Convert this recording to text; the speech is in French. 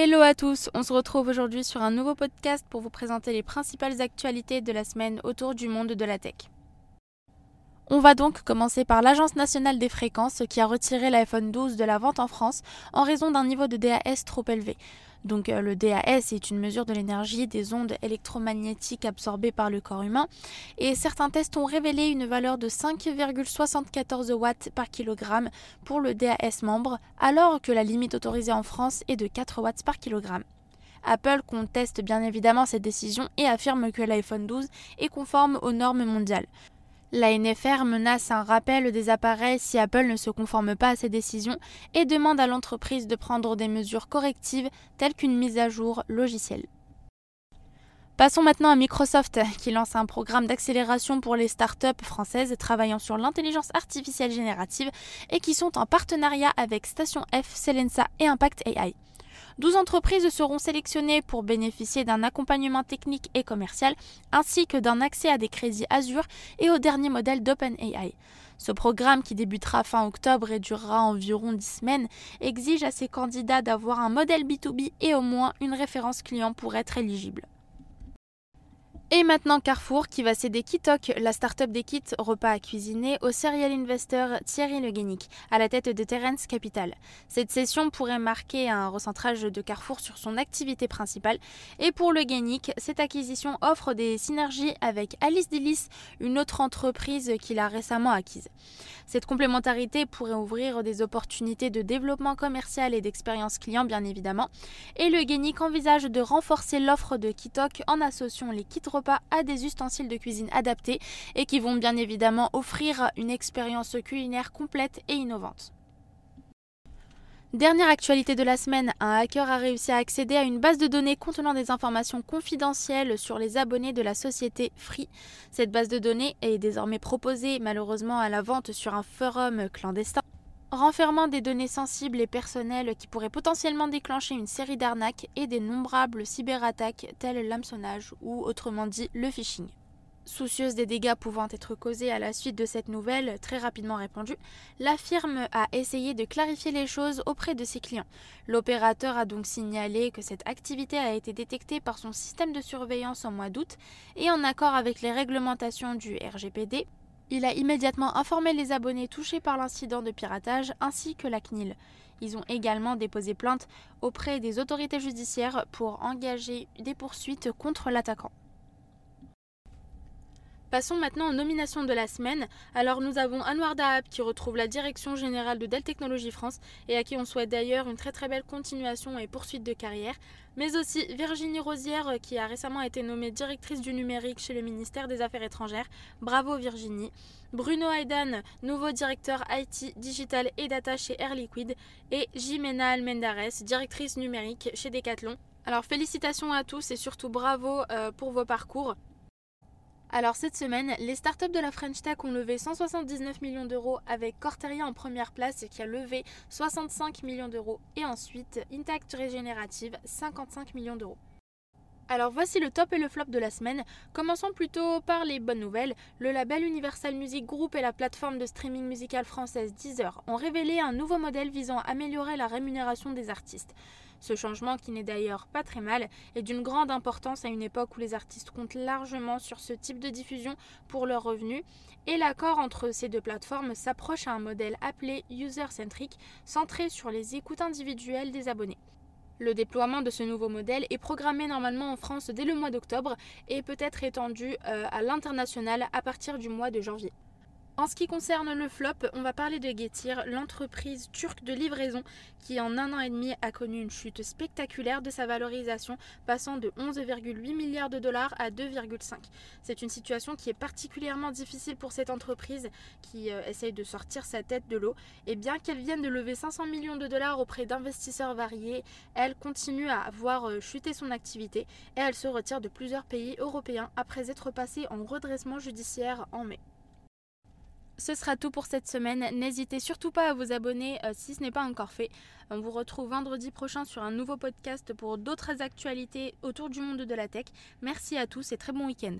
Hello à tous, on se retrouve aujourd'hui sur un nouveau podcast pour vous présenter les principales actualités de la semaine autour du monde de la tech. On va donc commencer par l'Agence nationale des fréquences qui a retiré l'iPhone 12 de la vente en France en raison d'un niveau de DAS trop élevé. Donc euh, le DAS est une mesure de l'énergie des ondes électromagnétiques absorbées par le corps humain et certains tests ont révélé une valeur de 5,74 watts par kilogramme pour le DAS membre alors que la limite autorisée en France est de 4 watts par kilogramme. Apple conteste bien évidemment cette décision et affirme que l'iPhone 12 est conforme aux normes mondiales. La NFR menace un rappel des appareils si Apple ne se conforme pas à ces décisions et demande à l'entreprise de prendre des mesures correctives telles qu'une mise à jour logicielle. Passons maintenant à Microsoft qui lance un programme d'accélération pour les startups françaises travaillant sur l'intelligence artificielle générative et qui sont en partenariat avec Station F, Selensa et Impact AI. 12 entreprises seront sélectionnées pour bénéficier d'un accompagnement technique et commercial, ainsi que d'un accès à des crédits Azure et au dernier modèle d'OpenAI. Ce programme, qui débutera fin octobre et durera environ 10 semaines, exige à ses candidats d'avoir un modèle B2B et au moins une référence client pour être éligible. Et maintenant Carrefour qui va céder Kitok, la start-up des kits repas à cuisiner, au serial investor Thierry Le Guénic, à la tête de Terence Capital. Cette session pourrait marquer un recentrage de Carrefour sur son activité principale. Et pour Le Guénic, cette acquisition offre des synergies avec Alice Delis, une autre entreprise qu'il a récemment acquise. Cette complémentarité pourrait ouvrir des opportunités de développement commercial et d'expérience client bien évidemment. Et Le Guénic envisage de renforcer l'offre de Kitok en associant les kits repas à des ustensiles de cuisine adaptés et qui vont bien évidemment offrir une expérience culinaire complète et innovante. Dernière actualité de la semaine, un hacker a réussi à accéder à une base de données contenant des informations confidentielles sur les abonnés de la société Free. Cette base de données est désormais proposée malheureusement à la vente sur un forum clandestin renfermant des données sensibles et personnelles qui pourraient potentiellement déclencher une série d'arnaques et d'innombrables cyberattaques telles l'hameçonnage ou autrement dit le phishing. Soucieuse des dégâts pouvant être causés à la suite de cette nouvelle, très rapidement répandue, la firme a essayé de clarifier les choses auprès de ses clients. L'opérateur a donc signalé que cette activité a été détectée par son système de surveillance en mois d'août et en accord avec les réglementations du RGPD, il a immédiatement informé les abonnés touchés par l'incident de piratage ainsi que la CNIL. Ils ont également déposé plainte auprès des autorités judiciaires pour engager des poursuites contre l'attaquant. Passons maintenant aux nominations de la semaine. Alors nous avons Anwar Dahab qui retrouve la direction générale de Dell Technologies France et à qui on souhaite d'ailleurs une très très belle continuation et poursuite de carrière. Mais aussi Virginie Rosière qui a récemment été nommée directrice du numérique chez le ministère des Affaires étrangères. Bravo Virginie. Bruno Aidan, nouveau directeur IT, digital et data chez Air Liquide. Et Jimena Almendares, directrice numérique chez Decathlon. Alors félicitations à tous et surtout bravo euh, pour vos parcours. Alors cette semaine, les startups de la French Tech ont levé 179 millions d'euros avec Corteria en première place qui a levé 65 millions d'euros et ensuite Intact Regenerative 55 millions d'euros. Alors voici le top et le flop de la semaine. Commençons plutôt par les bonnes nouvelles. Le label Universal Music Group et la plateforme de streaming musical française Deezer ont révélé un nouveau modèle visant à améliorer la rémunération des artistes. Ce changement, qui n'est d'ailleurs pas très mal, est d'une grande importance à une époque où les artistes comptent largement sur ce type de diffusion pour leurs revenus, et l'accord entre ces deux plateformes s'approche à un modèle appelé user-centric, centré sur les écoutes individuelles des abonnés. Le déploiement de ce nouveau modèle est programmé normalement en France dès le mois d'octobre et peut être étendu euh, à l'international à partir du mois de janvier. En ce qui concerne le flop, on va parler de Getir, l'entreprise turque de livraison qui en un an et demi a connu une chute spectaculaire de sa valorisation, passant de 11,8 milliards de dollars à 2,5. C'est une situation qui est particulièrement difficile pour cette entreprise qui euh, essaye de sortir sa tête de l'eau. Et bien qu'elle vienne de lever 500 millions de dollars auprès d'investisseurs variés, elle continue à voir euh, chuter son activité et elle se retire de plusieurs pays européens après être passée en redressement judiciaire en mai. Ce sera tout pour cette semaine. N'hésitez surtout pas à vous abonner euh, si ce n'est pas encore fait. On vous retrouve vendredi prochain sur un nouveau podcast pour d'autres actualités autour du monde de la tech. Merci à tous et très bon week-end.